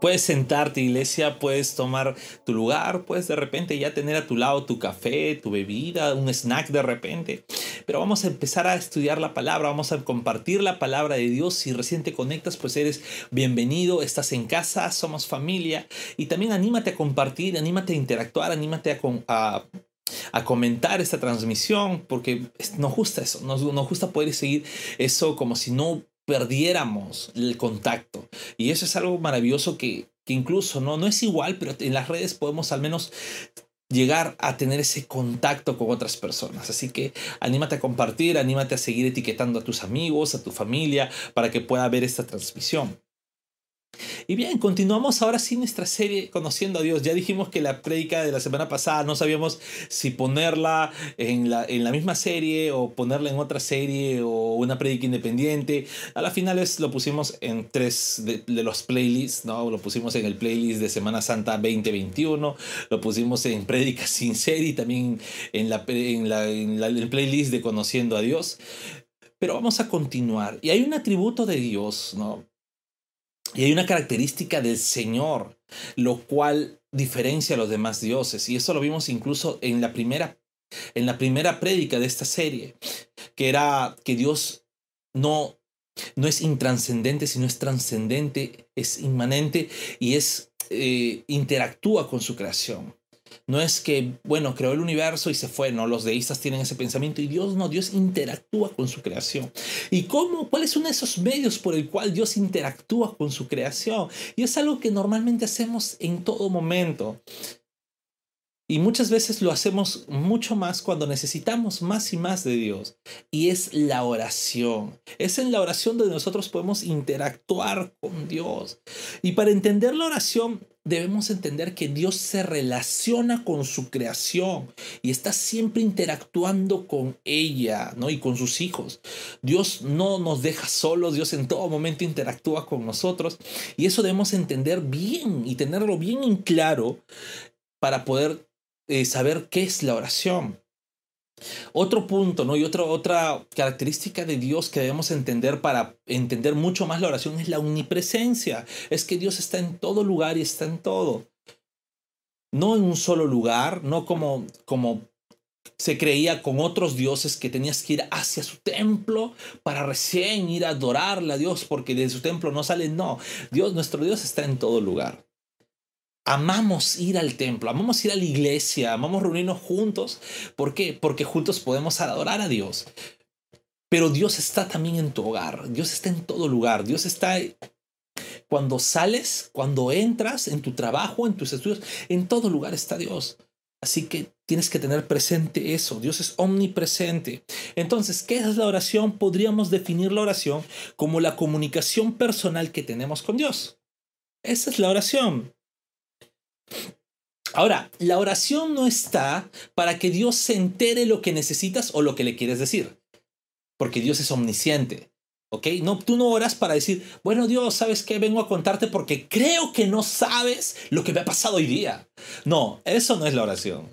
Puedes sentarte, iglesia, puedes tomar tu lugar, puedes de repente ya tener a tu lado tu café, tu bebida, un snack de repente. Pero vamos a empezar a estudiar la palabra, vamos a compartir la palabra de Dios. Si recién te conectas, pues eres bienvenido, estás en casa, somos familia. Y también anímate a compartir, anímate a interactuar, anímate a, a comentar esta transmisión, porque nos gusta eso, nos, nos gusta poder seguir eso como si no perdiéramos el contacto. Y eso es algo maravilloso que, que incluso no, no es igual, pero en las redes podemos al menos llegar a tener ese contacto con otras personas. Así que anímate a compartir, anímate a seguir etiquetando a tus amigos, a tu familia, para que pueda ver esta transmisión. Y bien, continuamos ahora sí nuestra serie Conociendo a Dios. Ya dijimos que la prédica de la semana pasada no sabíamos si ponerla en la, en la misma serie o ponerla en otra serie o una prédica independiente. A la final lo pusimos en tres de, los playlists, ¿no? Lo pusimos en el playlist de Semana Santa 2021, lo pusimos en prédica sin serie y también en, la, en, la, en el playlist de Conociendo a Dios. Pero vamos a continuar. Y hay un atributo de Dios, ¿no? Y hay una característica del Señor, lo cual diferencia a los demás dioses. Y eso lo vimos incluso en la primera, en la primera prédica de esta serie, que era que Dios no, no es intranscendente, sino es trascendente, es inmanente y es, eh, interactúa con su creación. No es que, bueno, creó el universo y se fue, no, los deístas tienen ese pensamiento y Dios no, Dios interactúa con su creación. ¿Y cómo? ¿Cuáles son esos medios por el cual Dios interactúa con su creación? Y es algo que normalmente hacemos en todo momento. Y muchas veces lo hacemos mucho más cuando necesitamos más y más de Dios. Y es la oración. Es en la oración donde nosotros podemos interactuar con Dios. Y para entender la oración debemos entender que Dios se relaciona con su creación y está siempre interactuando con ella, ¿no? Y con sus hijos. Dios no nos deja solos, Dios en todo momento interactúa con nosotros y eso debemos entender bien y tenerlo bien en claro para poder eh, saber qué es la oración. Otro punto, ¿no? Y otra, otra característica de Dios que debemos entender para entender mucho más la oración es la omnipresencia. Es que Dios está en todo lugar y está en todo. No en un solo lugar, no como, como se creía con otros dioses que tenías que ir hacia su templo para recién ir a adorarle a Dios porque de su templo no sale. No, Dios, nuestro Dios está en todo lugar amamos ir al templo, amamos ir a la iglesia, amamos reunirnos juntos. ¿Por qué? Porque juntos podemos adorar a Dios. Pero Dios está también en tu hogar, Dios está en todo lugar, Dios está cuando sales, cuando entras en tu trabajo, en tus estudios, en todo lugar está Dios. Así que tienes que tener presente eso. Dios es omnipresente. Entonces, ¿qué es la oración? Podríamos definir la oración como la comunicación personal que tenemos con Dios. Esa es la oración. Ahora, la oración no está para que Dios se entere lo que necesitas o lo que le quieres decir, porque Dios es omnisciente. ¿Ok? No, tú no oras para decir, bueno Dios, ¿sabes qué? Vengo a contarte porque creo que no sabes lo que me ha pasado hoy día. No, eso no es la oración.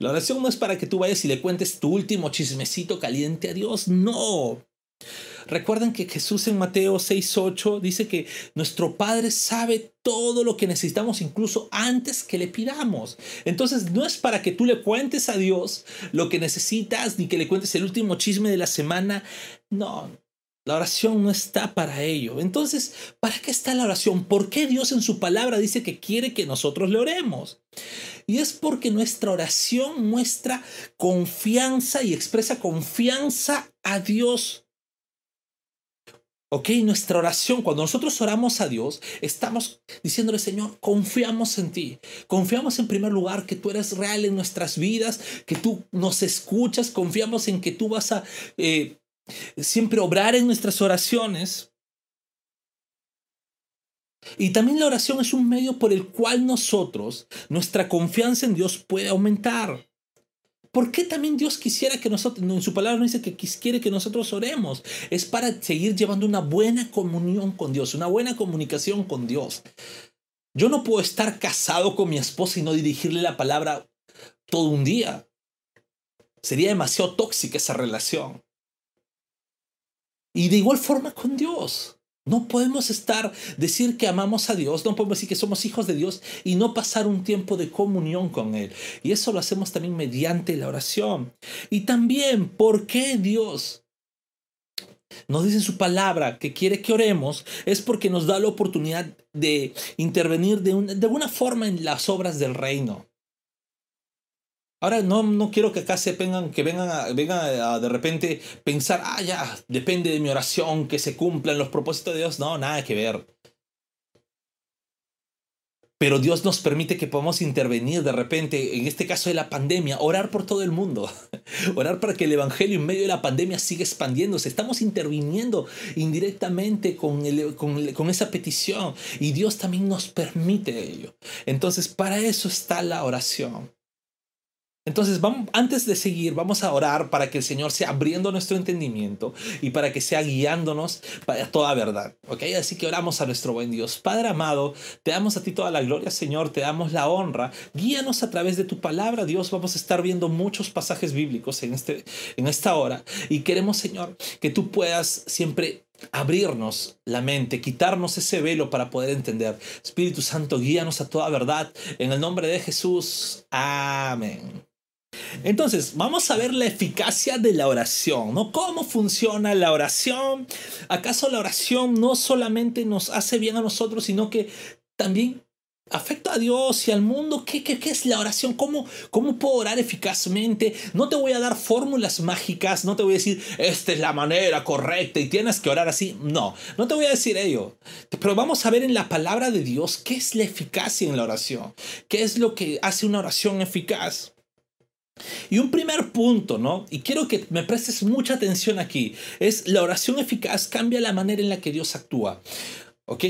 La oración no es para que tú vayas y le cuentes tu último chismecito caliente a Dios. No. Recuerden que Jesús en Mateo 6:8 dice que nuestro Padre sabe todo lo que necesitamos incluso antes que le pidamos. Entonces no es para que tú le cuentes a Dios lo que necesitas ni que le cuentes el último chisme de la semana. No, la oración no está para ello. Entonces, ¿para qué está la oración? ¿Por qué Dios en su palabra dice que quiere que nosotros le oremos? Y es porque nuestra oración muestra confianza y expresa confianza a Dios Ok, nuestra oración, cuando nosotros oramos a Dios, estamos diciéndole, Señor, confiamos en ti. Confiamos en primer lugar que tú eres real en nuestras vidas, que tú nos escuchas, confiamos en que tú vas a eh, siempre obrar en nuestras oraciones. Y también la oración es un medio por el cual nosotros, nuestra confianza en Dios puede aumentar. ¿Por qué también Dios quisiera que nosotros, en su palabra no dice que quiere que nosotros oremos? Es para seguir llevando una buena comunión con Dios, una buena comunicación con Dios. Yo no puedo estar casado con mi esposa y no dirigirle la palabra todo un día. Sería demasiado tóxica esa relación. Y de igual forma con Dios. No podemos estar, decir que amamos a Dios, no podemos decir que somos hijos de Dios y no pasar un tiempo de comunión con Él. Y eso lo hacemos también mediante la oración. Y también, ¿por qué Dios nos dice en su palabra que quiere que oremos, es porque nos da la oportunidad de intervenir de, de alguna forma en las obras del reino. Ahora no, no quiero que acá se vengan, que vengan, a, vengan de repente pensar, ah, ya, depende de mi oración, que se cumplan los propósitos de Dios. No, nada que ver. Pero Dios nos permite que podamos intervenir de repente, en este caso de la pandemia, orar por todo el mundo, orar para que el Evangelio en medio de la pandemia siga expandiéndose. Estamos interviniendo indirectamente con, con esa petición y Dios también nos permite ello. Entonces, para eso está la oración. Entonces, vamos, antes de seguir, vamos a orar para que el Señor sea abriendo nuestro entendimiento y para que sea guiándonos para toda verdad. ¿Ok? Así que oramos a nuestro buen Dios. Padre amado, te damos a ti toda la gloria, Señor, te damos la honra. Guíanos a través de tu palabra, Dios. Vamos a estar viendo muchos pasajes bíblicos en, este, en esta hora. Y queremos, Señor, que tú puedas siempre abrirnos la mente, quitarnos ese velo para poder entender. Espíritu Santo, guíanos a toda verdad. En el nombre de Jesús. Amén. Entonces, vamos a ver la eficacia de la oración, ¿no? ¿Cómo funciona la oración? ¿Acaso la oración no solamente nos hace bien a nosotros, sino que también afecta a Dios y al mundo? ¿Qué, qué, qué es la oración? ¿Cómo, ¿Cómo puedo orar eficazmente? No te voy a dar fórmulas mágicas, no te voy a decir, esta es la manera correcta y tienes que orar así. No, no te voy a decir ello. Pero vamos a ver en la palabra de Dios qué es la eficacia en la oración. ¿Qué es lo que hace una oración eficaz? Y un primer punto, ¿no? Y quiero que me prestes mucha atención aquí, es la oración eficaz cambia la manera en la que Dios actúa. ¿Ok?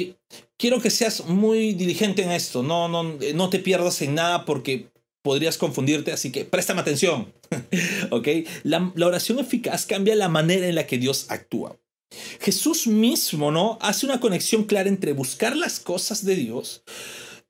Quiero que seas muy diligente en esto, no, no, no te pierdas en nada porque podrías confundirte, así que préstame atención. ¿Ok? La, la oración eficaz cambia la manera en la que Dios actúa. Jesús mismo, ¿no? Hace una conexión clara entre buscar las cosas de Dios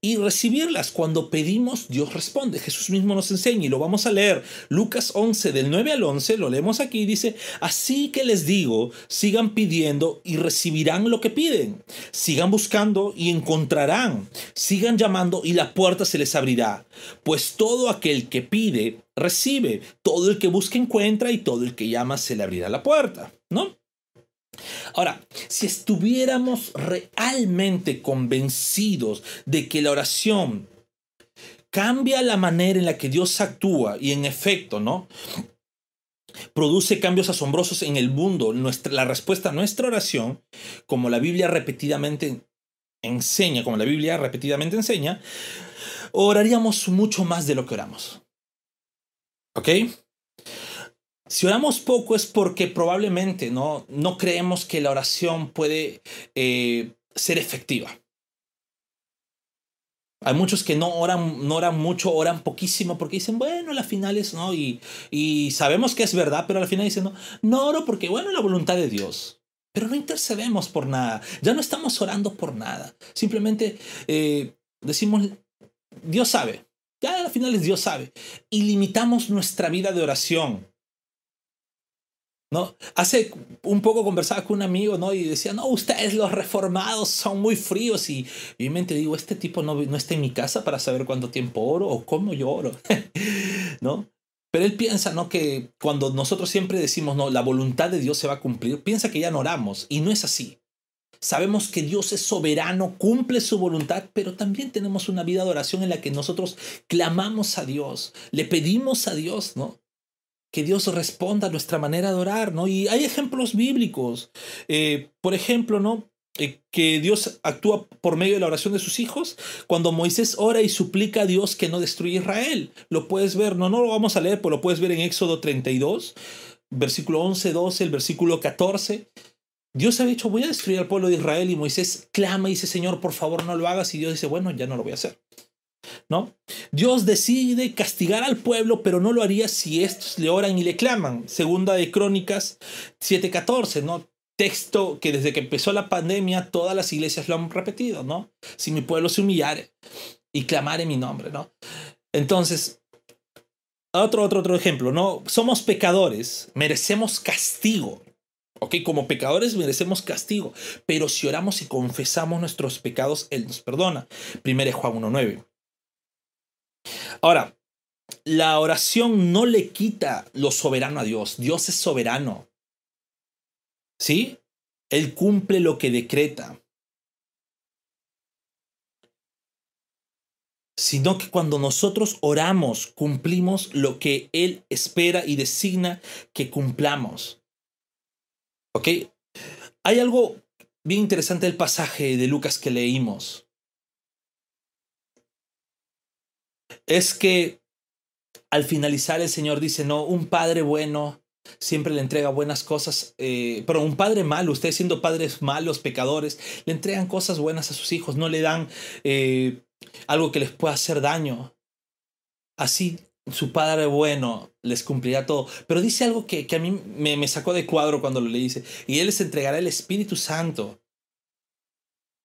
y recibirlas. Cuando pedimos, Dios responde. Jesús mismo nos enseña y lo vamos a leer. Lucas 11 del 9 al 11, lo leemos aquí, dice, así que les digo, sigan pidiendo y recibirán lo que piden. Sigan buscando y encontrarán. Sigan llamando y la puerta se les abrirá. Pues todo aquel que pide, recibe. Todo el que busca encuentra y todo el que llama se le abrirá la puerta. ¿No? Ahora, si estuviéramos realmente convencidos de que la oración cambia la manera en la que Dios actúa y en efecto, ¿no? Produce cambios asombrosos en el mundo, la respuesta a nuestra oración, como la Biblia repetidamente enseña, como la Biblia repetidamente enseña, oraríamos mucho más de lo que oramos. ¿Ok? Si oramos poco es porque probablemente no, no creemos que la oración puede eh, ser efectiva. Hay muchos que no oran, no oran mucho, oran poquísimo porque dicen, bueno, la final es, ¿no? Y, y sabemos que es verdad, pero al final dicen, no, no oro porque, bueno, la voluntad de Dios. Pero no intercedemos por nada, ya no estamos orando por nada. Simplemente eh, decimos, Dios sabe, ya al final es Dios sabe. Y limitamos nuestra vida de oración ¿no? Hace un poco conversaba con un amigo, ¿no? Y decía, no, ustedes los reformados son muy fríos. Y, y en mente digo, este tipo no, no está en mi casa para saber cuánto tiempo oro o cómo yo oro, ¿no? Pero él piensa, ¿no? Que cuando nosotros siempre decimos, no, la voluntad de Dios se va a cumplir, piensa que ya no oramos. Y no es así. Sabemos que Dios es soberano, cumple su voluntad, pero también tenemos una vida de oración en la que nosotros clamamos a Dios, le pedimos a Dios, ¿no? Que Dios responda a nuestra manera de orar, ¿no? Y hay ejemplos bíblicos. Eh, por ejemplo, ¿no? Eh, que Dios actúa por medio de la oración de sus hijos. Cuando Moisés ora y suplica a Dios que no destruya Israel. Lo puedes ver, no, no lo vamos a leer, pero lo puedes ver en Éxodo 32, versículo 11, 12, el versículo 14. Dios ha dicho, voy a destruir al pueblo de Israel y Moisés clama y dice, Señor, por favor no lo hagas. Y Dios dice, bueno, ya no lo voy a hacer. ¿No? Dios decide castigar al pueblo, pero no lo haría si estos le oran y le claman. Segunda de Crónicas 7:14, ¿no? texto que desde que empezó la pandemia todas las iglesias lo han repetido, ¿no? Si mi pueblo se humillare y clamare mi nombre, ¿no? Entonces, otro, otro, otro ejemplo, ¿no? Somos pecadores, merecemos castigo. ¿Ok? Como pecadores merecemos castigo, pero si oramos y confesamos nuestros pecados, Él nos perdona. Primero Juan 1.9. Ahora, la oración no le quita lo soberano a Dios. Dios es soberano. ¿Sí? Él cumple lo que decreta. Sino que cuando nosotros oramos, cumplimos lo que Él espera y designa que cumplamos. ¿Ok? Hay algo bien interesante del pasaje de Lucas que leímos. Es que al finalizar el Señor dice, no, un padre bueno siempre le entrega buenas cosas, eh, pero un padre malo, ustedes siendo padres malos, pecadores, le entregan cosas buenas a sus hijos, no le dan eh, algo que les pueda hacer daño. Así su padre bueno les cumplirá todo. Pero dice algo que, que a mí me, me, sacó de cuadro cuando lo leí. Dice, y Él les entregará el Espíritu Santo,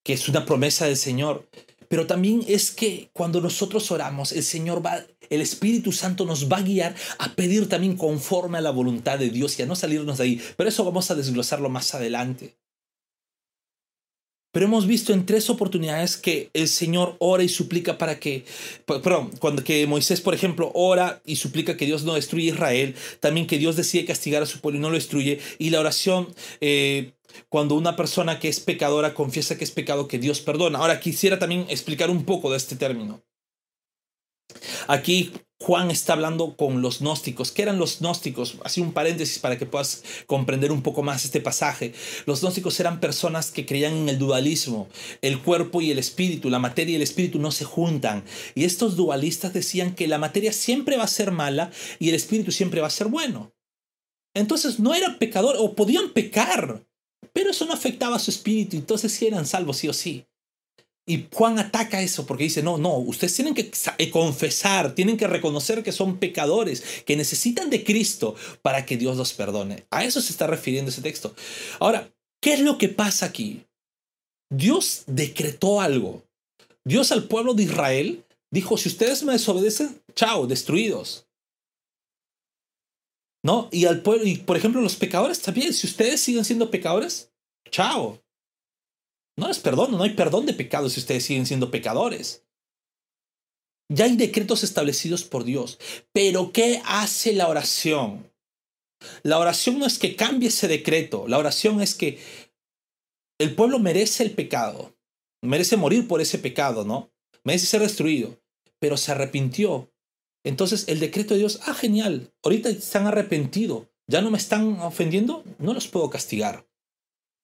que es una promesa del Señor. Pero también es que cuando nosotros oramos, el Señor va, el Espíritu Santo nos va a guiar a pedir también conforme a la voluntad de Dios y a no salirnos de ahí. Pero eso vamos a desglosarlo más adelante. Pero hemos visto en tres oportunidades que el Señor ora y suplica para que, perdón, cuando que Moisés, por ejemplo, ora y suplica que Dios no destruya Israel, también que Dios decide castigar a su pueblo y no lo destruye, y la oración, eh, cuando una persona que es pecadora confiesa que es pecado, que Dios perdona. Ahora quisiera también explicar un poco de este término. Aquí Juan está hablando con los gnósticos. ¿Qué eran los gnósticos? Así un paréntesis para que puedas comprender un poco más este pasaje. Los gnósticos eran personas que creían en el dualismo. El cuerpo y el espíritu, la materia y el espíritu no se juntan. Y estos dualistas decían que la materia siempre va a ser mala y el espíritu siempre va a ser bueno. Entonces no eran pecadores o podían pecar, pero eso no afectaba a su espíritu. Entonces sí eran salvos sí o sí. Y Juan ataca eso porque dice, no, no, ustedes tienen que eh, confesar, tienen que reconocer que son pecadores, que necesitan de Cristo para que Dios los perdone. A eso se está refiriendo ese texto. Ahora, ¿qué es lo que pasa aquí? Dios decretó algo. Dios al pueblo de Israel dijo, si ustedes me desobedecen, chao, destruidos. ¿No? Y al pueblo, y por ejemplo, los pecadores también, si ustedes siguen siendo pecadores, chao, no les perdono, no hay perdón de pecados si ustedes siguen siendo pecadores. Ya hay decretos establecidos por Dios. Pero ¿qué hace la oración? La oración no es que cambie ese decreto, la oración es que el pueblo merece el pecado, merece morir por ese pecado, ¿no? Merece ser destruido, pero se arrepintió. Entonces el decreto de Dios, ah, genial, ahorita están arrepentidos, ya no me están ofendiendo, no los puedo castigar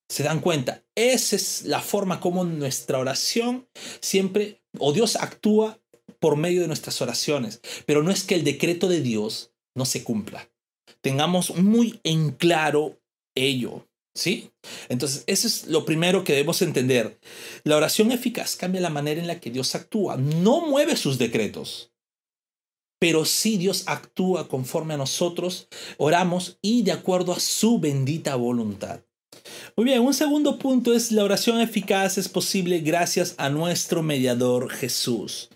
se dan cuenta. Esa es la forma como nuestra oración siempre, o Dios actúa por medio de nuestras oraciones. Pero no es que el decreto de Dios no se cumpla. Tengamos muy en claro ello. ¿Sí? Entonces, eso es lo primero que debemos entender. La oración eficaz cambia la manera en la que Dios actúa. No mueve sus decretos, pero sí Dios actúa conforme a nosotros oramos y de acuerdo a su bendita voluntad. Muy bien, un segundo punto es la oración eficaz es posible gracias a nuestro mediador Jesús.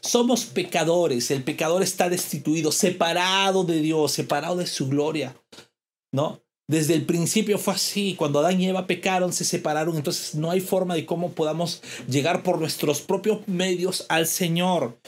Somos pecadores, el pecador está destituido, separado de Dios, separado de su gloria, ¿no? Desde el principio fue así, cuando Adán y Eva pecaron, se separaron, entonces no hay forma de cómo podamos llegar por nuestros propios medios al Señor.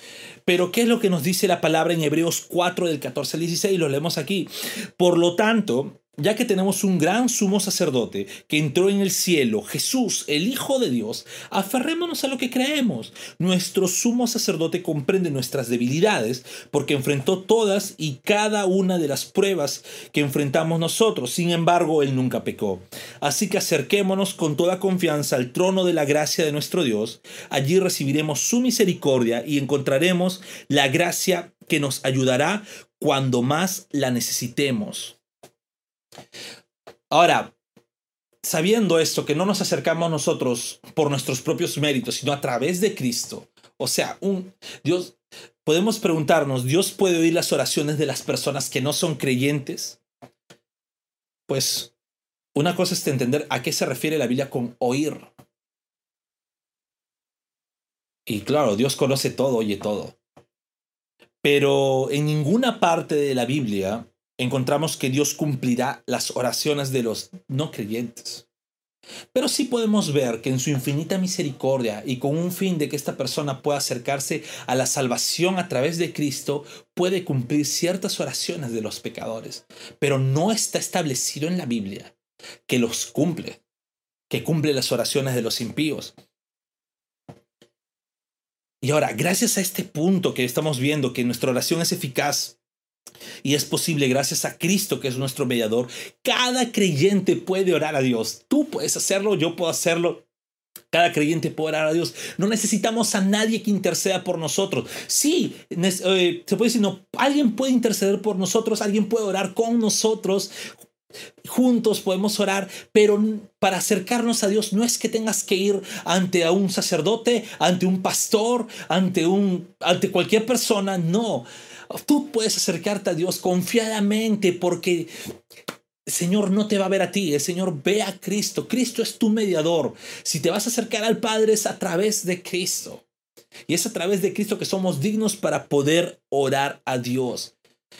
Pero ¿qué es lo que nos dice la palabra en Hebreos 4 del 14 al 16? Lo leemos aquí. Por lo tanto, ya que tenemos un gran sumo sacerdote que entró en el cielo, Jesús, el Hijo de Dios, aferrémonos a lo que creemos. Nuestro sumo sacerdote comprende nuestras debilidades porque enfrentó todas y cada una de las pruebas que enfrentamos nosotros. Sin embargo, Él nunca pecó. Así que acerquémonos con toda confianza al trono de la gracia de nuestro Dios. Allí recibiremos su misericordia y encontraremos la gracia que nos ayudará cuando más la necesitemos. Ahora, sabiendo esto, que no nos acercamos nosotros por nuestros propios méritos, sino a través de Cristo. O sea, un Dios, podemos preguntarnos, ¿Dios puede oír las oraciones de las personas que no son creyentes? Pues Una cosa es entender a qué se refiere la Biblia con oír. Y claro, Dios conoce todo, oye todo. Pero en ninguna parte de la Biblia encontramos que Dios cumplirá las oraciones de los no creyentes. Pero sí podemos ver que en su infinita misericordia y con un fin de que esta persona pueda acercarse a la salvación a través de Cristo, puede cumplir ciertas oraciones de los pecadores. Pero no está establecido en la Biblia que los cumple, que cumple las oraciones de los impíos. Y ahora, gracias a este punto que estamos viendo, que nuestra oración es eficaz y es posible gracias a Cristo, que es nuestro mediador, cada creyente puede orar a Dios. Tú puedes hacerlo, yo puedo hacerlo. Cada creyente puede orar a Dios. No necesitamos a nadie que interceda por nosotros. Sí, eh, se puede decir, no, alguien puede interceder por nosotros, alguien puede orar con nosotros, Juntos podemos orar, pero para acercarnos a Dios no es que tengas que ir ante a un sacerdote, ante un pastor, ante un ante cualquier persona, no. Tú puedes acercarte a Dios confiadamente porque el Señor no te va a ver a ti, el Señor ve a Cristo. Cristo es tu mediador. Si te vas a acercar al Padre es a través de Cristo. Y es a través de Cristo que somos dignos para poder orar a Dios.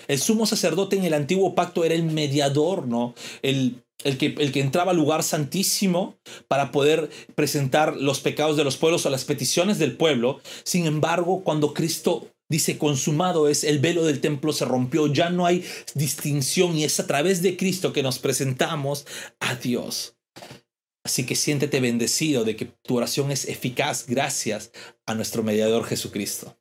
El sumo sacerdote en el antiguo pacto era el mediador, ¿no? El, el, que, el que entraba al lugar santísimo para poder presentar los pecados de los pueblos o las peticiones del pueblo. Sin embargo, cuando Cristo dice consumado es, el velo del templo se rompió, ya no hay distinción y es a través de Cristo que nos presentamos a Dios. Así que siéntete bendecido de que tu oración es eficaz gracias a nuestro mediador Jesucristo.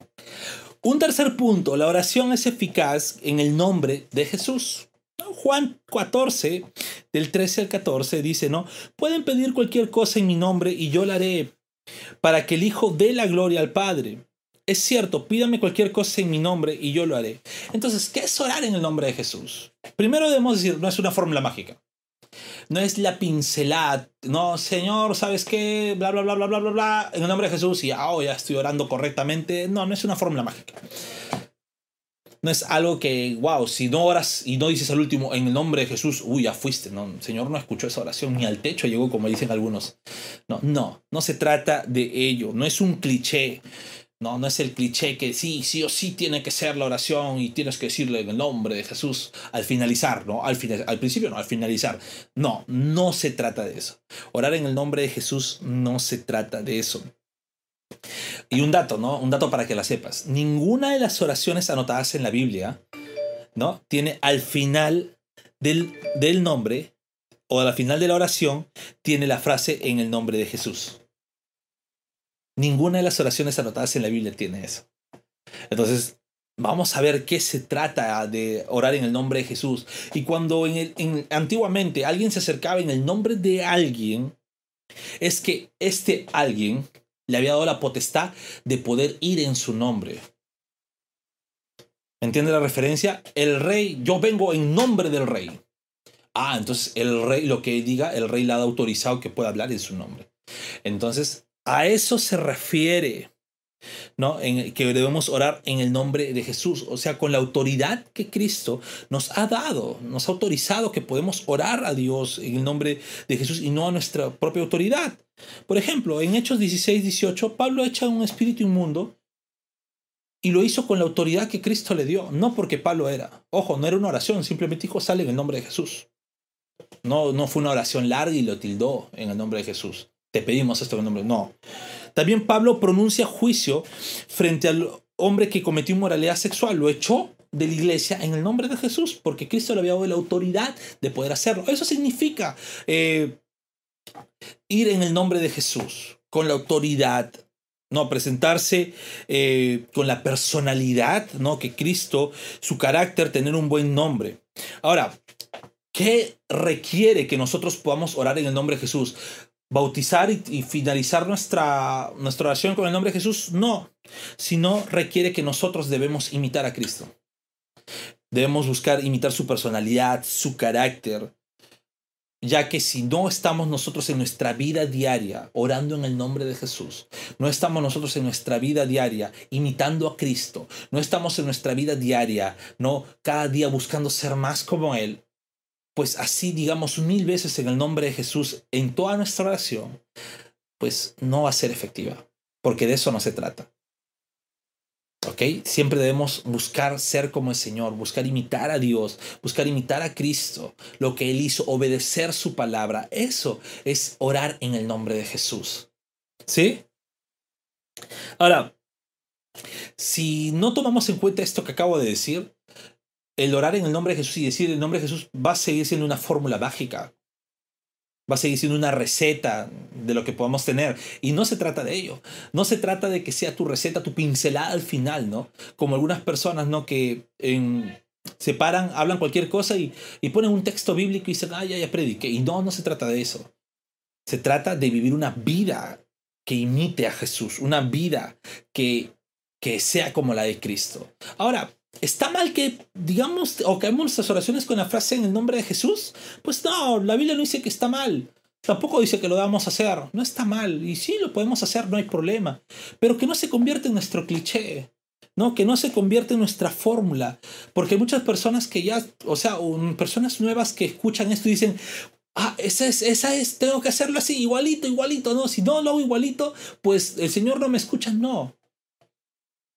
Un tercer punto, la oración es eficaz en el nombre de Jesús. Juan 14, del 13 al 14, dice, ¿no? Pueden pedir cualquier cosa en mi nombre y yo la haré, para que el Hijo dé la gloria al Padre. Es cierto, pídame cualquier cosa en mi nombre y yo lo haré. Entonces, ¿qué es orar en el nombre de Jesús? Primero debemos decir, no es una fórmula mágica no es la pincelada, no, Señor, ¿sabes qué? Bla, bla, bla, bla, bla, bla, bla, en el nombre de Jesús y oh, ya estoy orando correctamente. No, no es una fórmula mágica. No es algo que, wow, si no oras y no dices al último en el nombre de Jesús, uy, ya fuiste. No, Señor no escuchó esa oración, ni al techo llegó, como dicen algunos. No, no, no se trata de ello, no es un cliché. No, no es el cliché que sí, sí o sí tiene que ser la oración y tienes que decirle en el nombre de Jesús al finalizar, ¿no? Al, al principio no, al finalizar. No, no se trata de eso. Orar en el nombre de Jesús no se trata de eso. Y un dato, ¿no? Un dato para que la sepas. Ninguna de las oraciones anotadas en la Biblia, ¿no? Tiene al final del, del nombre o al final de la oración, tiene la frase en el nombre de Jesús. Ninguna de las oraciones anotadas en la Biblia tiene eso. Entonces, vamos a ver qué se trata de orar en el nombre de Jesús. Y cuando en antiguamente alguien se acercaba en el nombre de alguien, es que este alguien le había dado la potestad de poder ir en su nombre. ¿Entiende la referencia? El rey, yo vengo en nombre del rey. Ah, entonces el rey, lo que diga, el rey le ha autorizado que pueda hablar en su nombre. Entonces, a eso se refiere, ¿no? En, que debemos orar en el nombre de Jesús, o sea, con la autoridad que Cristo nos ha dado, nos ha autorizado que podemos orar a Dios en el nombre de Jesús y no a nuestra propia autoridad. Por ejemplo, en Hechos 16, 18, Pablo echa un espíritu inmundo y lo hizo con la autoridad que Cristo le dio, no porque Pablo era. Ojo, no era una oración, simplemente dijo, sale en el nombre de Jesús. No, no fue una oración larga y lo tildó en el nombre de Jesús te pedimos esto en nombre. No. También Pablo pronuncia juicio frente al hombre que cometió inmoralidad sexual. Lo echó de la iglesia en el nombre de Jesús, porque Cristo le había dado la autoridad de poder hacerlo. Eso significa eh, ir en el nombre de Jesús, con la autoridad, no presentarse eh, con la personalidad, no que Cristo, su carácter, tener un buen nombre. Ahora, ¿qué requiere que nosotros podamos orar en el nombre de Jesús? Bautizar y, finalizar nuestra, nuestra oración con el nombre de Jesús, no, sino requiere que nosotros debemos imitar a Cristo. Debemos buscar imitar su personalidad, su carácter, ya que si no estamos nosotros en nuestra vida diaria orando en el nombre de Jesús, no estamos nosotros en nuestra vida diaria imitando a Cristo, no estamos en nuestra vida diaria, no cada día buscando ser más como Él, pues así digamos mil veces en el nombre de Jesús en toda nuestra oración, pues no va a ser efectiva, porque de eso no se trata. ¿Ok? Siempre debemos buscar ser como el Señor, buscar imitar a Dios, buscar imitar a Cristo, lo que Él hizo, obedecer su palabra. Eso es orar en el nombre de Jesús. ¿Sí? Ahora, si no tomamos en cuenta esto que acabo de decir, el orar en el nombre de Jesús y decir el nombre de Jesús va a seguir siendo una fórmula mágica. Va a seguir siendo una receta de lo que podamos tener. Y no se trata de ello. No se trata de que sea tu receta, tu pincelada al final, ¿no? Como algunas personas, ¿no? Que se paran, hablan cualquier cosa y, y, ponen un texto bíblico y dicen, ah, ya, ya prediqué. Y no, no se trata de eso. Se trata de vivir una vida que imite a Jesús, una vida que, que sea como la de Cristo. Ahora, ¿Está mal que digamos o que hagamos nuestras oraciones con la frase en el nombre de Jesús? Pues no, la Biblia no dice que está mal. Tampoco dice que lo debamos hacer. No está mal. Y sí, lo podemos hacer, no hay problema. Pero que no se convierta en nuestro cliché. ¿no? Que no se convierta en nuestra fórmula. Porque muchas personas que ya, o sea, personas nuevas que escuchan esto y dicen, ah, esa es, esa es, tengo que hacerlo así, igualito, igualito, no, si no lo hago igualito, pues el Señor no me escucha, no.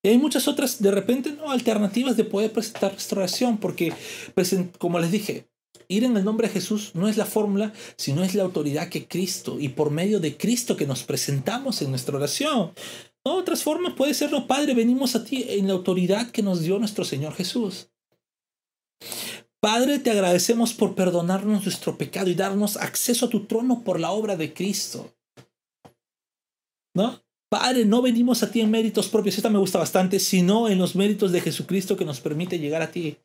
Y hay muchas otras, de repente, ¿no? alternativas de poder presentar restauración, porque, como les dije, ir en el nombre de Jesús no es la fórmula, sino es la autoridad que Cristo y por medio de Cristo que nos presentamos en nuestra oración. Otras formas puede ser, no, Padre, venimos a ti en la autoridad que nos dio nuestro Señor Jesús. Padre, te agradecemos por perdonarnos nuestro pecado y darnos acceso a tu trono por la obra de Cristo. ¿No? Padre, no venimos a ti en méritos propios, esta me gusta bastante, sino en los méritos de Jesucristo que nos permite llegar a ti.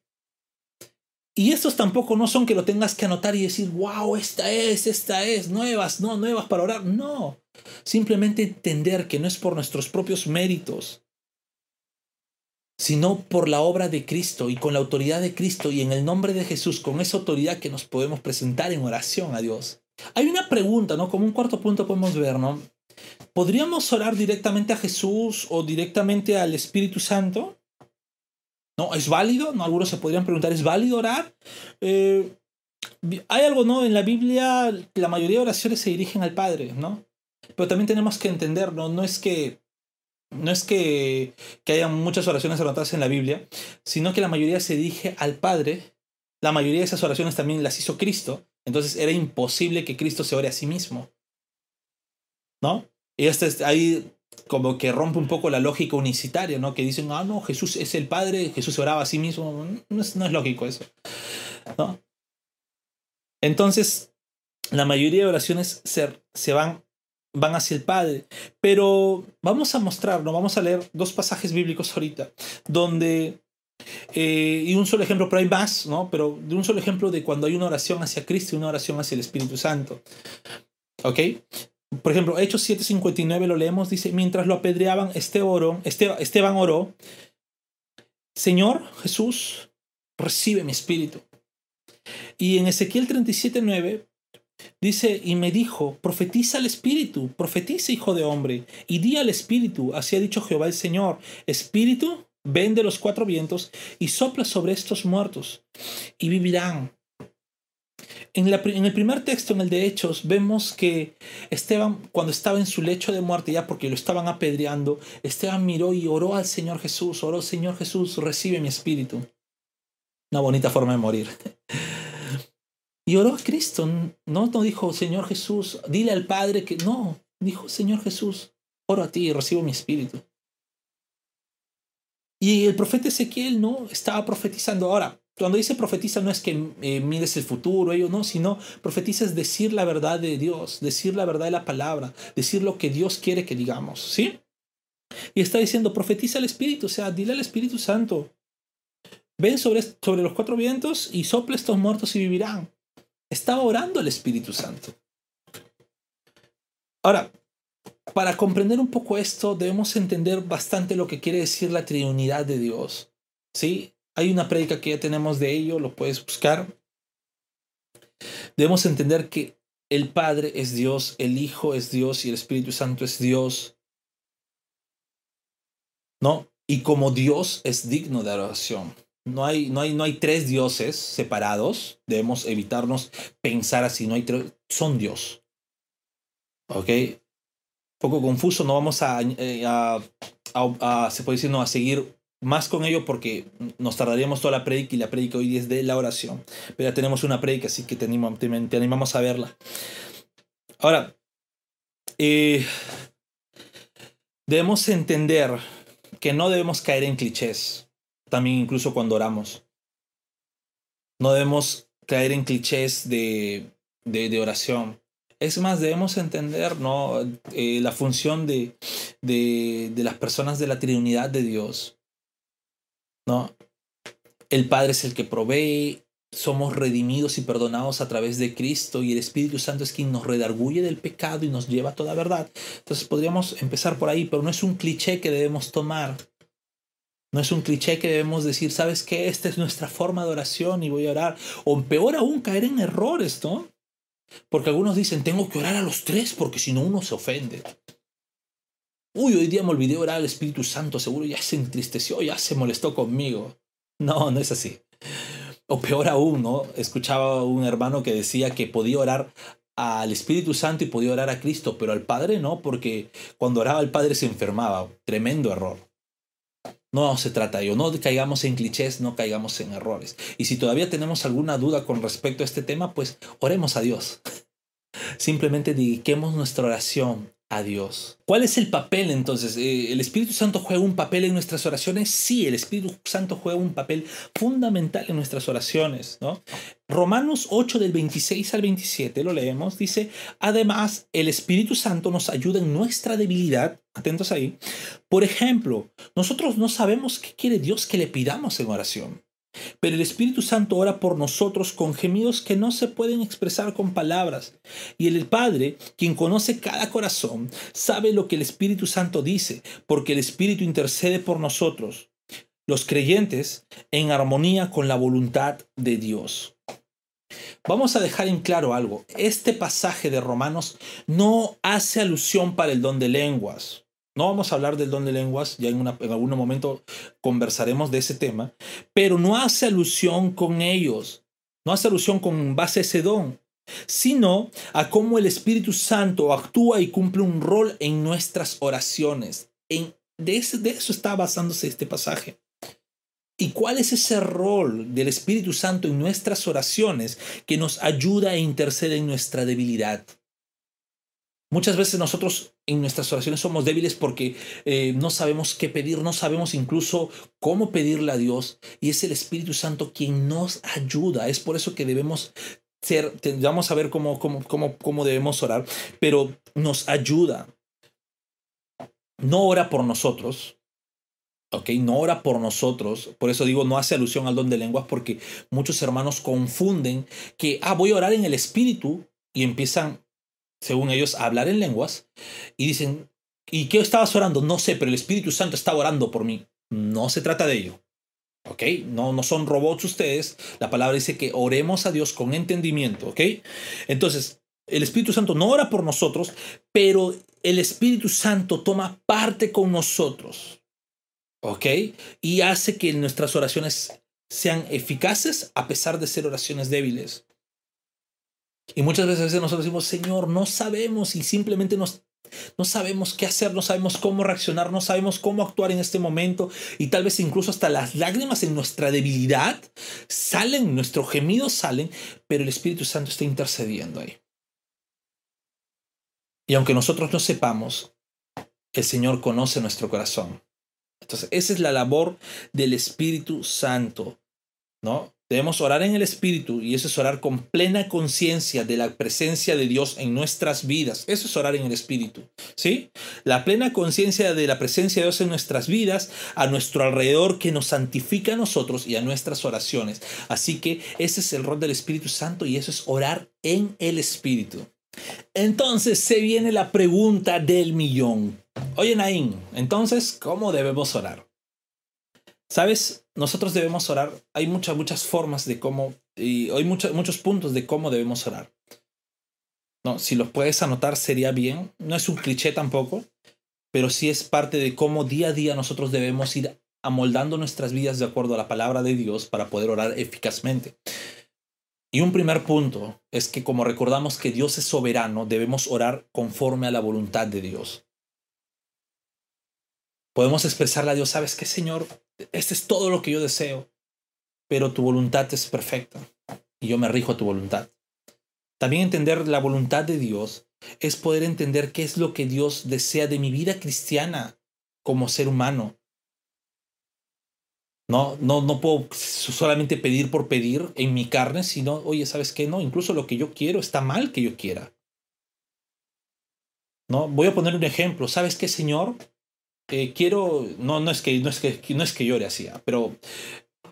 Y estos tampoco no son que lo tengas que anotar y decir, wow, esta es, esta es, nuevas, no, nuevas para orar. No, simplemente entender que no es por nuestros propios méritos, sino por la obra de Cristo y con la autoridad de Cristo y en el nombre de Jesús, con esa autoridad que nos podemos presentar en oración a Dios. Hay una pregunta, ¿no? Como un cuarto punto podemos ver, ¿no? ¿Podríamos orar directamente a Jesús o directamente al Espíritu Santo? ¿No? ¿Es válido? ¿No? Algunos se podrían preguntar, ¿es válido orar? Eh, hay algo, ¿no? En la Biblia la mayoría de oraciones se dirigen al Padre, ¿no? Pero también tenemos que entender, ¿no? No es que, no es que, que haya muchas oraciones anotadas en la Biblia, sino que la mayoría se dirige al Padre. La mayoría de esas oraciones también las hizo Cristo. Entonces era imposible que Cristo se ore a sí mismo. ¿no? Y este, ahí como que rompe un poco la lógica unicitaria, ¿no? Que dicen, ah, no, Jesús es el Padre, Jesús oraba a sí mismo. No es, no es lógico eso, ¿no? Entonces, la mayoría de oraciones se, se van, van hacia el Padre. Pero vamos a mostrar, ¿no? Vamos a leer dos pasajes bíblicos ahorita, donde eh, y un solo ejemplo, pero hay más, ¿no? Pero de un solo ejemplo de cuando hay una oración hacia Cristo y una oración hacia el Espíritu Santo. ¿Ok? Por ejemplo, Hechos 7:59 lo leemos, dice, mientras lo apedreaban, este Esteban oró, Señor Jesús, recibe mi espíritu. Y en Ezequiel 37:9 dice, y me dijo, profetiza al espíritu, profetiza hijo de hombre, y di al espíritu, así ha dicho Jehová el Señor, espíritu, ven de los cuatro vientos y sopla sobre estos muertos, y vivirán. En, el primer texto, en el de Hechos, vemos que Esteban, cuando estaba en su lecho de muerte, ya porque lo estaban apedreando, Esteban miró y oró al Señor Jesús, oró, Señor Jesús, recibe mi espíritu. Una bonita forma de morir. Y oró a Cristo, no, no dijo, Señor Jesús, dile al Padre que no, dijo, Señor Jesús, oro a ti y recibo mi espíritu. Y el profeta Ezequiel no estaba profetizando. Ahora, cuando dice profetiza no es que eh, mires el futuro, ello no, sino profetiza es decir la verdad de Dios, decir la verdad de la palabra, decir lo que Dios quiere que digamos, ¿sí? Y está diciendo, profetiza al Espíritu, o sea, dile al Espíritu Santo, ven sobre, sobre los cuatro vientos y sople estos muertos y vivirán. Estaba orando al Espíritu Santo. Ahora, para comprender un poco esto, debemos entender bastante lo que quiere decir la Trinidad de Dios. ¿Sí? Hay una prédica que ya tenemos de ello, lo puedes buscar. Debemos entender que el Padre es Dios, el Hijo es Dios y el Espíritu Santo es Dios. ¿No? Y como Dios es digno de adoración. No hay, no, hay, no hay tres dioses separados. Debemos evitarnos pensar así. No hay tres. Son Dios. ¿Ok? Poco confuso. No vamos a, eh, a, a, se puede decir, no, a seguir más con ello porque nos tardaríamos toda la predica y la predica hoy es de la oración. Pero ya tenemos una predica, así que te, animamos, te, animamos a verla. Ahora, eh, debemos entender que no debemos caer en clichés, también incluso cuando oramos. No debemos caer en clichés de, de, oración. Es más, debemos entender ¿no? Eh, la función de, de, de, las personas de la Trinidad de Dios. ¿No? El Padre es el que provee, somos redimidos y perdonados a través de Cristo y el Espíritu Santo es quien nos redarguye del pecado y nos lleva a toda verdad. Entonces podríamos empezar por ahí, pero no es un cliché que debemos tomar. No es un cliché que debemos decir, ¿sabes qué? Esta es nuestra forma de oración y voy a orar. O peor aún, caer en errores, ¿no? Porque algunos dicen, tengo que orar a los tres porque si no uno se ofende. Uy, hoy día me olvidé orar al Espíritu Santo, seguro ya se entristeció, ya se molestó conmigo. No, no es así. O peor aún, ¿no? Escuchaba un hermano que decía que podía orar al Espíritu Santo y podía orar a Cristo, pero al Padre no, porque cuando oraba al Padre se enfermaba. Tremendo error. No se trata de ello, no caigamos en clichés, no caigamos en errores. Y si todavía tenemos alguna duda con respecto a este tema, pues oremos a Dios. Simplemente dediquemos nuestra oración Dios. ¿Cuál es el papel entonces? Eh, ¿El Espíritu Santo juega un papel en nuestras oraciones? Sí, el Espíritu Santo juega un papel fundamental en nuestras oraciones. ¿no? Romanos 8 del 26 al 27, lo leemos, dice, además el Espíritu Santo nos ayuda en nuestra debilidad, atentos ahí, por ejemplo, nosotros no sabemos qué quiere Dios que le pidamos en oración. Pero el Espíritu Santo ora por nosotros con gemidos que no se pueden expresar con palabras. Y el Padre, quien conoce cada corazón, sabe lo que el Espíritu Santo dice, porque el Espíritu intercede por nosotros, los creyentes, en armonía con la voluntad de Dios. Vamos a dejar en claro algo. Este pasaje de Romanos no hace alusión para el don de lenguas. No vamos a hablar del don de lenguas, ya en, algún momento conversaremos de ese tema, pero no hace alusión con ellos, no hace alusión con base a ese don, sino a cómo el Espíritu Santo actúa y cumple un rol en nuestras oraciones. En, de, de eso está basándose este pasaje. ¿Y cuál es ese rol del Espíritu Santo en nuestras oraciones que nos ayuda e intercede en nuestra debilidad? Muchas veces nosotros en nuestras oraciones somos débiles porque eh, no sabemos qué pedir, no sabemos incluso cómo pedirle a Dios y es el Espíritu Santo quien nos ayuda. Es por eso que debemos ser, vamos a ver cómo, cómo, cómo, cómo debemos orar, pero nos ayuda. No ora por nosotros, ¿ok? No ora por nosotros. Por eso digo, no hace alusión al don de lenguas porque muchos hermanos confunden que, ah, voy a orar en el Espíritu y empiezan según ellos, hablar en lenguas y dicen, ¿y qué estabas orando? No sé, pero el Espíritu Santo está orando por mí. No se trata de ello. ¿Ok? No, no son robots ustedes. La palabra dice que oremos a Dios con entendimiento. ¿Ok? Entonces, el Espíritu Santo no ora por nosotros, pero el Espíritu Santo toma parte con nosotros. ¿Ok? Y hace que nuestras oraciones sean eficaces a pesar de ser oraciones débiles. Y muchas veces nosotros decimos, Señor, no sabemos y simplemente nos, no sabemos qué hacer, no sabemos cómo reaccionar, no sabemos cómo actuar en este momento y tal vez incluso hasta las lágrimas en nuestra debilidad salen, nuestros gemidos salen, pero el Espíritu Santo está intercediendo ahí. Y aunque nosotros no sepamos, el Señor conoce nuestro corazón. Entonces, esa es la labor del Espíritu Santo, ¿no? Debemos orar en el Espíritu y eso es orar con plena conciencia de la presencia de Dios en nuestras vidas. Eso es orar en el Espíritu. ¿Sí? La plena conciencia de la presencia de Dios en nuestras vidas, a nuestro alrededor, que nos santifica a nosotros y a nuestras oraciones. Así que ese es el rol del Espíritu Santo y eso es orar en el Espíritu. Entonces se viene la pregunta del millón. Oye, Naín, entonces, ¿cómo debemos orar? ¿Sabes? Nosotros debemos orar. Hay muchas, muchas formas de cómo, y hay muchos, muchos puntos de cómo debemos orar. No, si los puedes anotar sería bien. No es un cliché tampoco, pero sí es parte de cómo día a día nosotros debemos ir amoldando nuestras vidas de acuerdo a la palabra de Dios para poder orar eficazmente. Y un primer punto es que como recordamos que Dios es soberano, debemos orar conforme a la voluntad de Dios. Podemos expresarle a Dios, ¿sabes qué, Señor? Este es todo lo que yo deseo, pero tu voluntad es perfecta y yo me rijo a tu voluntad. También entender la voluntad de Dios es poder entender qué es lo que Dios desea de mi vida cristiana como ser humano. No, no, no puedo solamente pedir por pedir en mi carne, sino, oye, ¿sabes qué? No, incluso lo que yo quiero está mal que yo quiera. No, voy a poner un ejemplo. ¿Sabes qué, Señor? Quiero, no, no es que, no es que, no es que yo le hacía, pero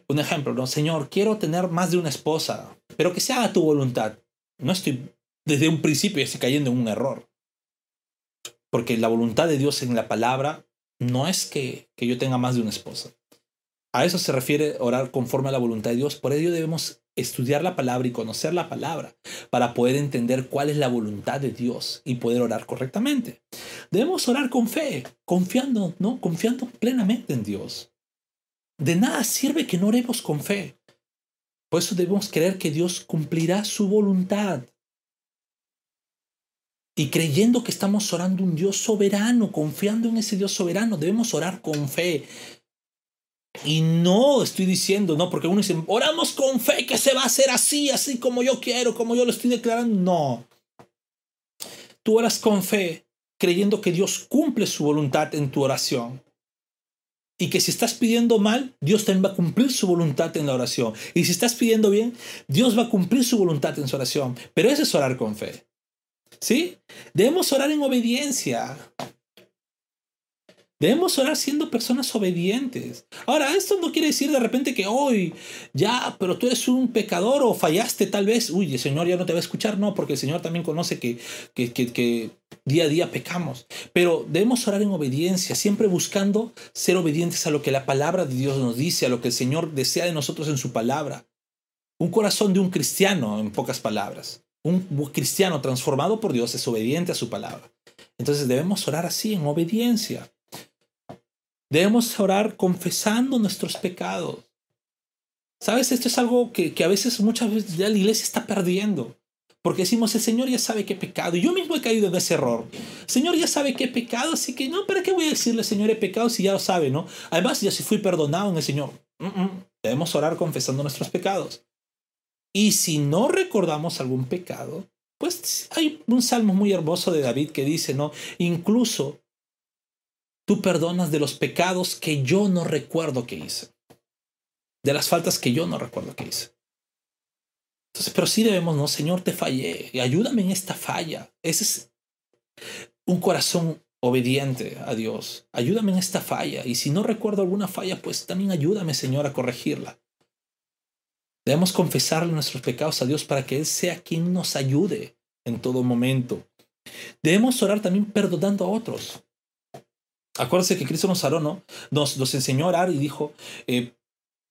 un ejemplo, ¿no? Señor, quiero tener más de una esposa, pero que sea a tu voluntad. No estoy desde un principio estoy cayendo en un error. Porque la voluntad de Dios en la palabra no es que, que yo tenga más de una esposa. A eso se refiere orar conforme a la voluntad de Dios. Por ello debemos estudiar la palabra y conocer la palabra para poder entender cuál es la voluntad de Dios y poder orar correctamente. Debemos orar con fe, confiando, ¿no? Confiando plenamente en Dios. De nada sirve que no oremos con fe. Por eso debemos creer que Dios cumplirá su voluntad. Y creyendo que estamos orando un Dios soberano, confiando en ese Dios soberano, debemos orar con fe. Y no estoy diciendo, no, porque uno dice, oramos con fe que se va a hacer así, así como yo quiero, como yo lo estoy declarando. No. Tú oras con fe, creyendo que Dios cumple su voluntad en tu oración. Y que si estás pidiendo mal, Dios también va a cumplir su voluntad en la oración. Y si estás pidiendo bien, Dios va a cumplir su voluntad en su oración. Pero eso es orar con fe. ¿Sí? Debemos orar en obediencia. Debemos orar siendo personas obedientes. Ahora, esto no quiere decir de repente que hoy, ya, pero tú eres un pecador o fallaste tal vez. Uy, el Señor ya no te va a escuchar. No, porque el Señor también conoce que, que, que, que día a día pecamos. Pero debemos orar en obediencia, siempre buscando ser obedientes a lo que la palabra de Dios nos dice, a lo que el Señor desea de nosotros en su palabra. Un corazón de un cristiano, en pocas palabras. Un cristiano transformado por Dios es obediente a su palabra. Entonces debemos orar así, en obediencia. Debemos orar confesando nuestros pecados. ¿Sabes? Esto es algo que, a veces, muchas veces ya la iglesia está perdiendo. Porque decimos, el Señor ya sabe qué pecado. Y yo mismo he caído en ese error. Señor ya sabe qué pecado, así que no, ¿para qué voy a decirle, Señor, he pecado si ya lo sabe, no? Además, ya si fui perdonado en el Señor. Debemos orar confesando nuestros pecados. Y si no recordamos algún pecado, pues hay un salmo muy hermoso de David que dice, ¿no? Incluso Tú perdonas de los pecados que yo no recuerdo que hice. De las faltas que yo no recuerdo que hice. Entonces, pero sí debemos, no, Señor, te fallé. Ayúdame en esta falla. Ese es un corazón obediente a Dios. Ayúdame en esta falla. Y si no recuerdo alguna falla, pues también ayúdame, Señor, a corregirla. Debemos confesarle nuestros pecados a Dios para que Él sea quien nos ayude en todo momento. Debemos orar también perdonando a otros. Acuérdense que Cristo nos, ¿no? nos, nos enseñó a orar y dijo, eh,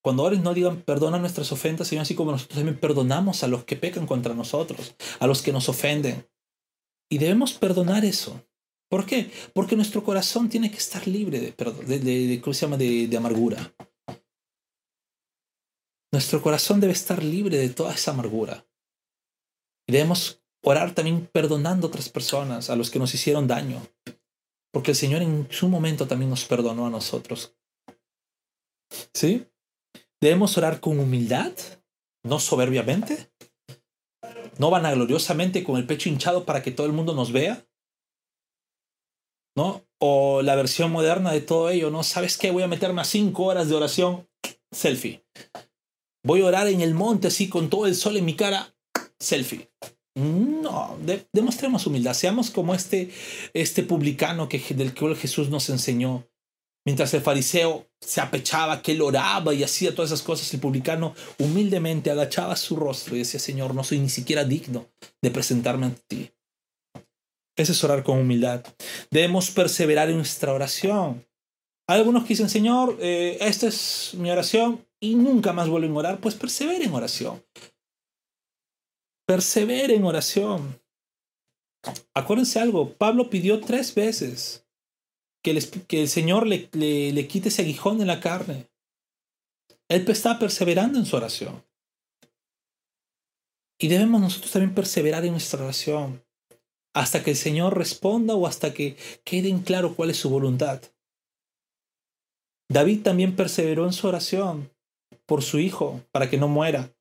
cuando ores no digan perdona nuestras ofensas, sino así como nosotros también perdonamos a los que pecan contra nosotros, a los que nos ofenden. Y debemos perdonar eso. ¿Por qué? Porque nuestro corazón tiene que estar libre de, de, de, ¿cómo se llama? de, de amargura. Nuestro corazón debe estar libre de toda esa amargura. Y debemos orar también perdonando a otras personas, a los que nos hicieron daño. Porque el Señor en su momento también nos perdonó a nosotros. ¿Sí? Debemos orar con humildad, no soberbiamente, no vanagloriosamente con el pecho hinchado para que todo el mundo nos vea. ¿No? O la versión moderna de todo ello, ¿no? ¿Sabes qué? Voy a meterme a cinco horas de oración, selfie. Voy a orar en el monte así con todo el sol en mi cara, selfie. No, demostremos humildad, seamos como este, este publicano que, del que Jesús nos enseñó. Mientras el fariseo se apechaba, que él oraba y hacía todas esas cosas, el publicano humildemente agachaba su rostro y decía, Señor, no soy ni siquiera digno de presentarme ante ti. Ese es orar con humildad. Debemos perseverar en nuestra oración. Hay algunos que dicen, Señor, eh, esta es mi oración y nunca más vuelven a orar. Pues perseveren en oración. Persevere en oración. Acuérdense algo, Pablo pidió tres veces que el, Señor le quite ese aguijón en la carne. Él está perseverando en su oración. Y debemos nosotros también perseverar en nuestra oración hasta que el Señor responda o hasta que quede en claro cuál es su voluntad. David también perseveró en su oración por su hijo, para que no muera.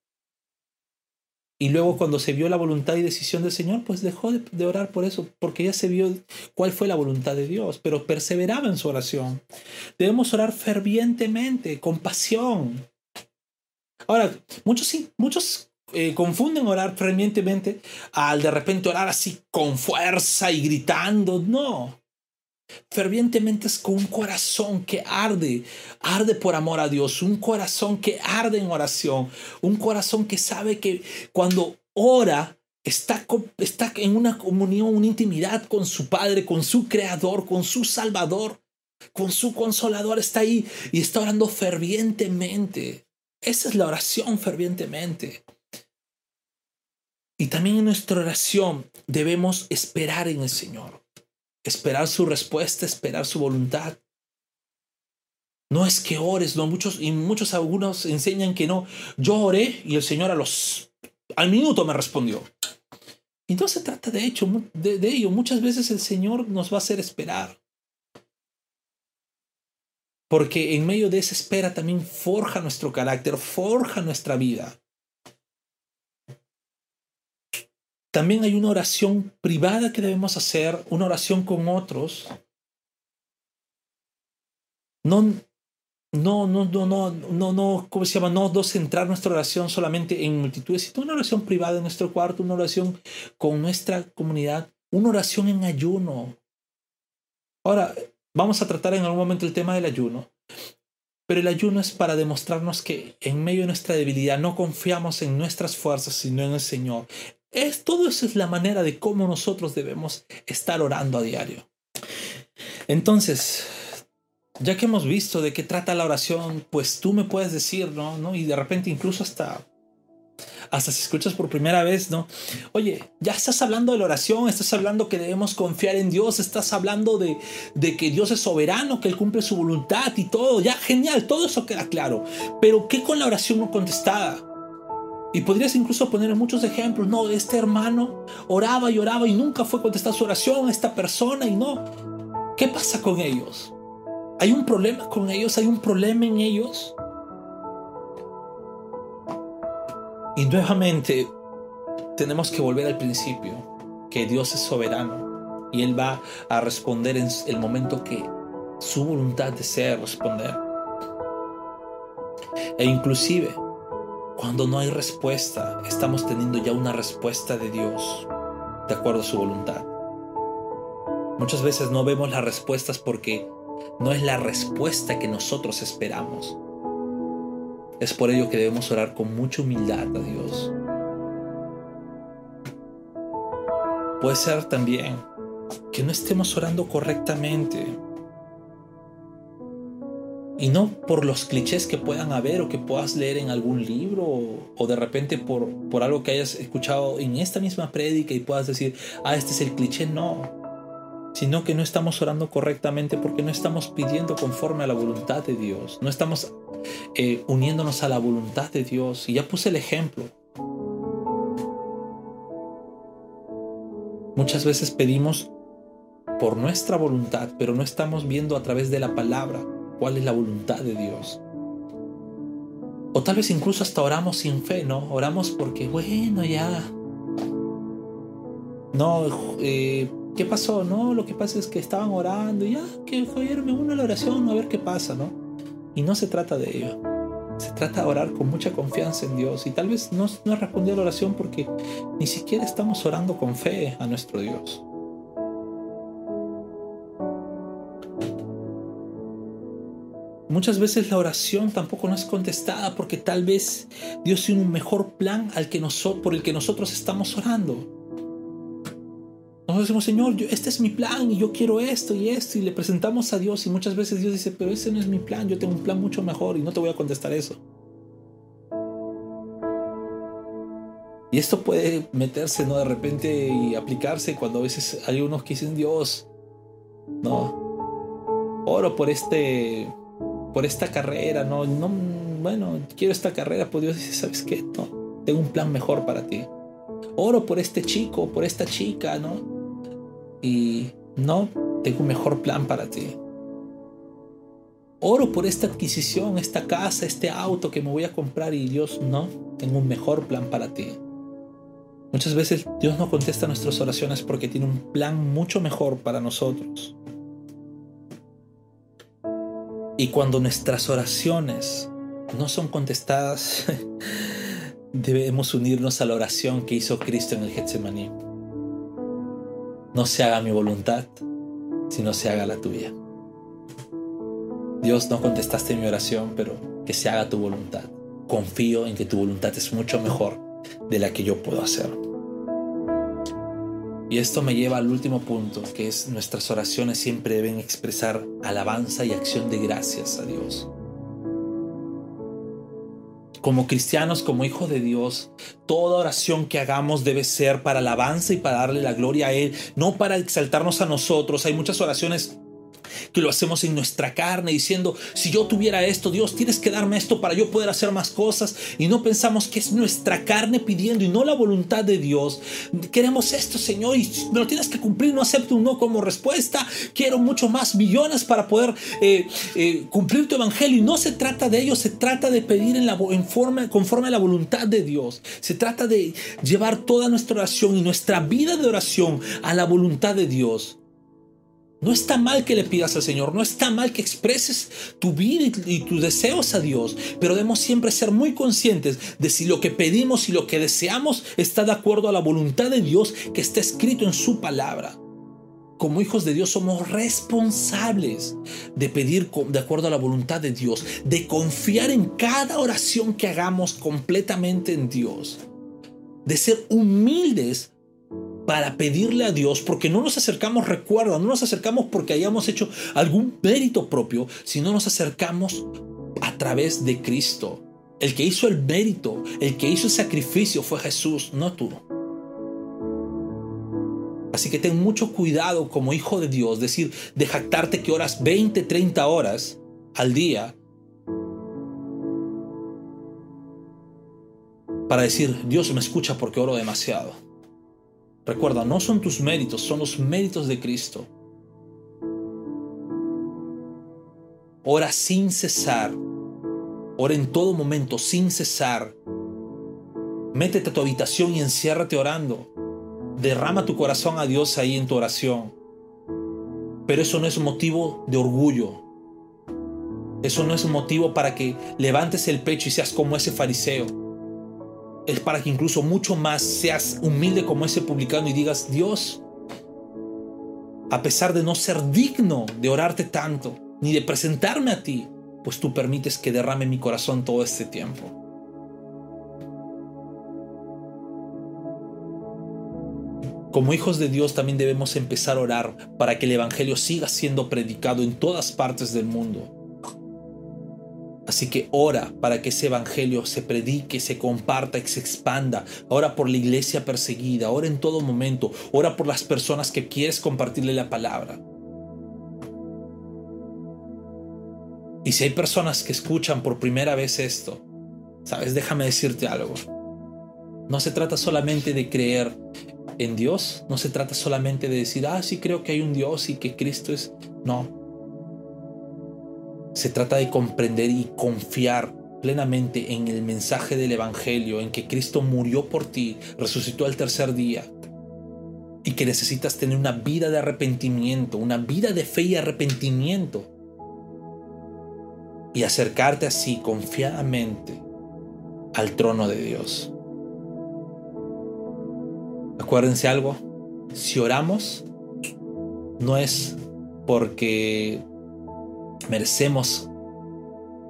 Y luego cuando se vio la voluntad y decisión del Señor, pues dejó de, orar por eso, porque ya se vio cuál fue la voluntad de Dios, pero perseveraba en su oración. Debemos orar fervientemente, con pasión. Ahora, muchos, muchos eh, confunden orar fervientemente al de repente orar así con fuerza y gritando. No. Fervientemente es con un corazón que arde, arde por amor a Dios, un corazón que arde en oración, un corazón que sabe que cuando ora está, está en una comunión, una intimidad con su Padre, con su Creador, con su Salvador, con su Consolador, está ahí y está orando fervientemente. Esa es la oración fervientemente. Y también en nuestra oración debemos esperar en el Señor. Esperar su respuesta, esperar su voluntad. No es que ores, no muchos y muchos algunos enseñan que no. Yo oré y el Señor a los al minuto me respondió. Y no se trata de hecho de, de ello. Muchas veces el Señor nos va a hacer esperar. Porque en medio de esa espera también forja nuestro carácter, forja nuestra vida. También hay una oración privada que debemos hacer, una oración con otros. No, no, no, no, no, no, no, ¿cómo se llama? No, no centrar nuestra oración solamente en multitudes, sino una oración privada en nuestro cuarto, una oración con nuestra comunidad, una oración en ayuno. Ahora, vamos a tratar en algún momento el tema del ayuno. Pero el ayuno es para demostrarnos que en medio de nuestra debilidad no confiamos en nuestras fuerzas, sino en el Señor. Es, todo eso es la manera de cómo nosotros debemos estar orando a diario. Entonces, ya que hemos visto de qué trata la oración, pues tú me puedes decir, ¿no? Y de repente incluso hasta hasta si escuchas por primera vez, ¿no? Oye, ya estás hablando de la oración, estás hablando que debemos confiar en Dios, estás hablando de, de que Dios es soberano, que Él cumple su voluntad y todo, ya genial, todo eso queda claro. Pero ¿qué con la oración no contestada? Y podrías incluso poner muchos ejemplos. No, este hermano oraba y oraba y nunca fue contestada su oración, esta persona y no. ¿Qué pasa con ellos? ¿Hay un problema con ellos? ¿Hay un problema en ellos? Y nuevamente tenemos que volver al principio, que Dios es soberano y Él va a responder en el momento que su voluntad desea responder. E inclusive cuando no hay respuesta, estamos teniendo ya una respuesta de Dios de acuerdo a su voluntad. Muchas veces no vemos las respuestas porque no es la respuesta que nosotros esperamos. Es por ello que debemos orar con mucha humildad a Dios. Puede ser también que no estemos orando correctamente y no por los clichés que puedan haber o que puedas leer en algún libro o, de repente por, por algo que hayas escuchado en esta misma prédica y puedas decir, ah, este es el cliché, no. Sino que no estamos orando correctamente porque no estamos pidiendo conforme a la voluntad de Dios. No estamos eh, uniéndonos a la voluntad de Dios. Y ya puse el ejemplo. Muchas veces pedimos por nuestra voluntad, pero no estamos viendo a través de la palabra cuál es la voluntad de Dios. O tal vez incluso hasta oramos sin fe, ¿no? Oramos porque, bueno, ya. No, eh, ¿qué pasó? No, lo que pasa es que estaban orando y ya, que joder, me uno a la oración a ver qué pasa, ¿no? Y no se trata de ello. Se trata de orar con mucha confianza en Dios. Y tal vez no, no respondido a la oración porque ni siquiera estamos orando con fe a nuestro Dios. Muchas veces la oración tampoco no es contestada porque tal vez Dios tiene un mejor plan al que por el que nosotros estamos orando. Nosotros decimos, Señor, este es mi plan y yo quiero esto y esto y le presentamos a Dios y muchas veces Dios dice, pero ese no es mi plan, yo tengo un plan mucho mejor y no te voy a contestar eso. Y esto puede meterse, ¿no? De repente y aplicarse cuando a veces hay unos que dicen, Dios, no, oro por este por esta carrera, no, no, bueno, quiero esta carrera, pues Dios dice, ¿sabes qué? No, tengo un plan mejor para ti. Oro por este chico, por esta chica, ¿no? Y no, tengo un mejor plan para ti. Oro por esta adquisición, esta casa, este auto que me voy a comprar y Dios, no, tengo un mejor plan para ti. Muchas veces Dios no contesta nuestras oraciones porque tiene un plan mucho mejor para nosotros. Y cuando nuestras oraciones no son contestadas, debemos unirnos a la oración que hizo Cristo en el Getsemaní. No se haga mi voluntad, sino se haga la tuya. Dios, no contestaste mi oración, pero que se haga tu voluntad. Confío en que tu voluntad es mucho mejor de la que yo puedo hacer. Y esto me lleva al último punto, que es nuestras oraciones siempre deben expresar alabanza y acción de gracias a Dios. Como cristianos, como hijos de Dios, toda oración que hagamos debe ser para alabanza y para darle la gloria a Él, no para exaltarnos a nosotros. Hay muchas oraciones que lo hacemos en nuestra carne diciendo, si yo tuviera esto, Dios, tienes que darme esto para yo poder hacer más cosas. Y no pensamos que es nuestra carne pidiendo y no la voluntad de Dios. Queremos esto, Señor, y me lo tienes que cumplir. No acepto un no como respuesta. Quiero mucho más millones para poder eh, eh, cumplir tu evangelio. Y no se trata de ello, se trata de pedir en la, en forma, conforme a la voluntad de Dios. Se trata de llevar toda nuestra oración y nuestra vida de oración a la voluntad de Dios. No está mal que le pidas al Señor, no está mal que expreses tu vida y tus deseos a Dios, pero debemos siempre ser muy conscientes de si lo que pedimos y lo que deseamos está de acuerdo a la voluntad de Dios que está escrito en su palabra. Como hijos de Dios somos responsables de pedir de acuerdo a la voluntad de Dios, de confiar en cada oración que hagamos completamente en Dios, de ser humildes para pedirle a Dios, porque no nos acercamos, recuerda, no nos acercamos porque hayamos hecho algún mérito propio, sino nos acercamos a través de Cristo. El que hizo el mérito, el que hizo el sacrificio fue Jesús, no tú. Así que ten mucho cuidado como hijo de Dios, decir, de jactarte que oras 20, 30 horas al día para decir, Dios me escucha porque oro demasiado. Recuerda, no son tus méritos, son los méritos de Cristo. Ora sin cesar. Ora en todo momento, sin cesar. Métete a tu habitación y enciérrate orando. Derrama tu corazón a Dios ahí en tu oración. Pero eso no es motivo de orgullo. Eso no es motivo para que levantes el pecho y seas como ese fariseo es para que incluso mucho más seas humilde como ese publicano y digas, Dios, a pesar de no ser digno de orarte tanto, ni de presentarme a ti, pues tú permites que derrame mi corazón todo este tiempo. Como hijos de Dios también debemos empezar a orar para que el Evangelio siga siendo predicado en todas partes del mundo Así que ora para que ese evangelio se predique, se comparta y se expanda. Ora por la iglesia perseguida, ora en todo momento, ora por las personas que quieres compartirle la palabra. Y si hay personas que escuchan por primera vez esto, sabes, déjame decirte algo. No se trata solamente de creer en Dios, no se trata solamente de decir, ah, sí creo que hay un Dios y que Cristo es... No, se trata de comprender y confiar plenamente en el mensaje del Evangelio, en que Cristo murió por ti, resucitó al tercer día y que necesitas tener una vida de arrepentimiento, una vida de fe y arrepentimiento y acercarte así confiadamente al trono de Dios. Acuérdense algo, si oramos no es porque merecemos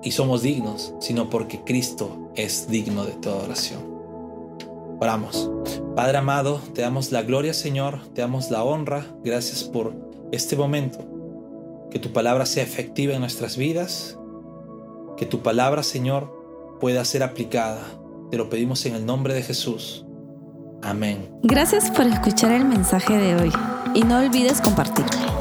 y somos dignos, sino porque Cristo es digno de toda oración. Oramos. Padre amado, te damos la gloria, Señor, te damos la honra. Gracias por este momento. Que tu palabra sea efectiva en nuestras vidas. Que tu palabra, Señor, pueda ser aplicada. Te lo pedimos en el nombre de Jesús. Amén. Gracias por escuchar el mensaje de hoy y no olvides compartirlo.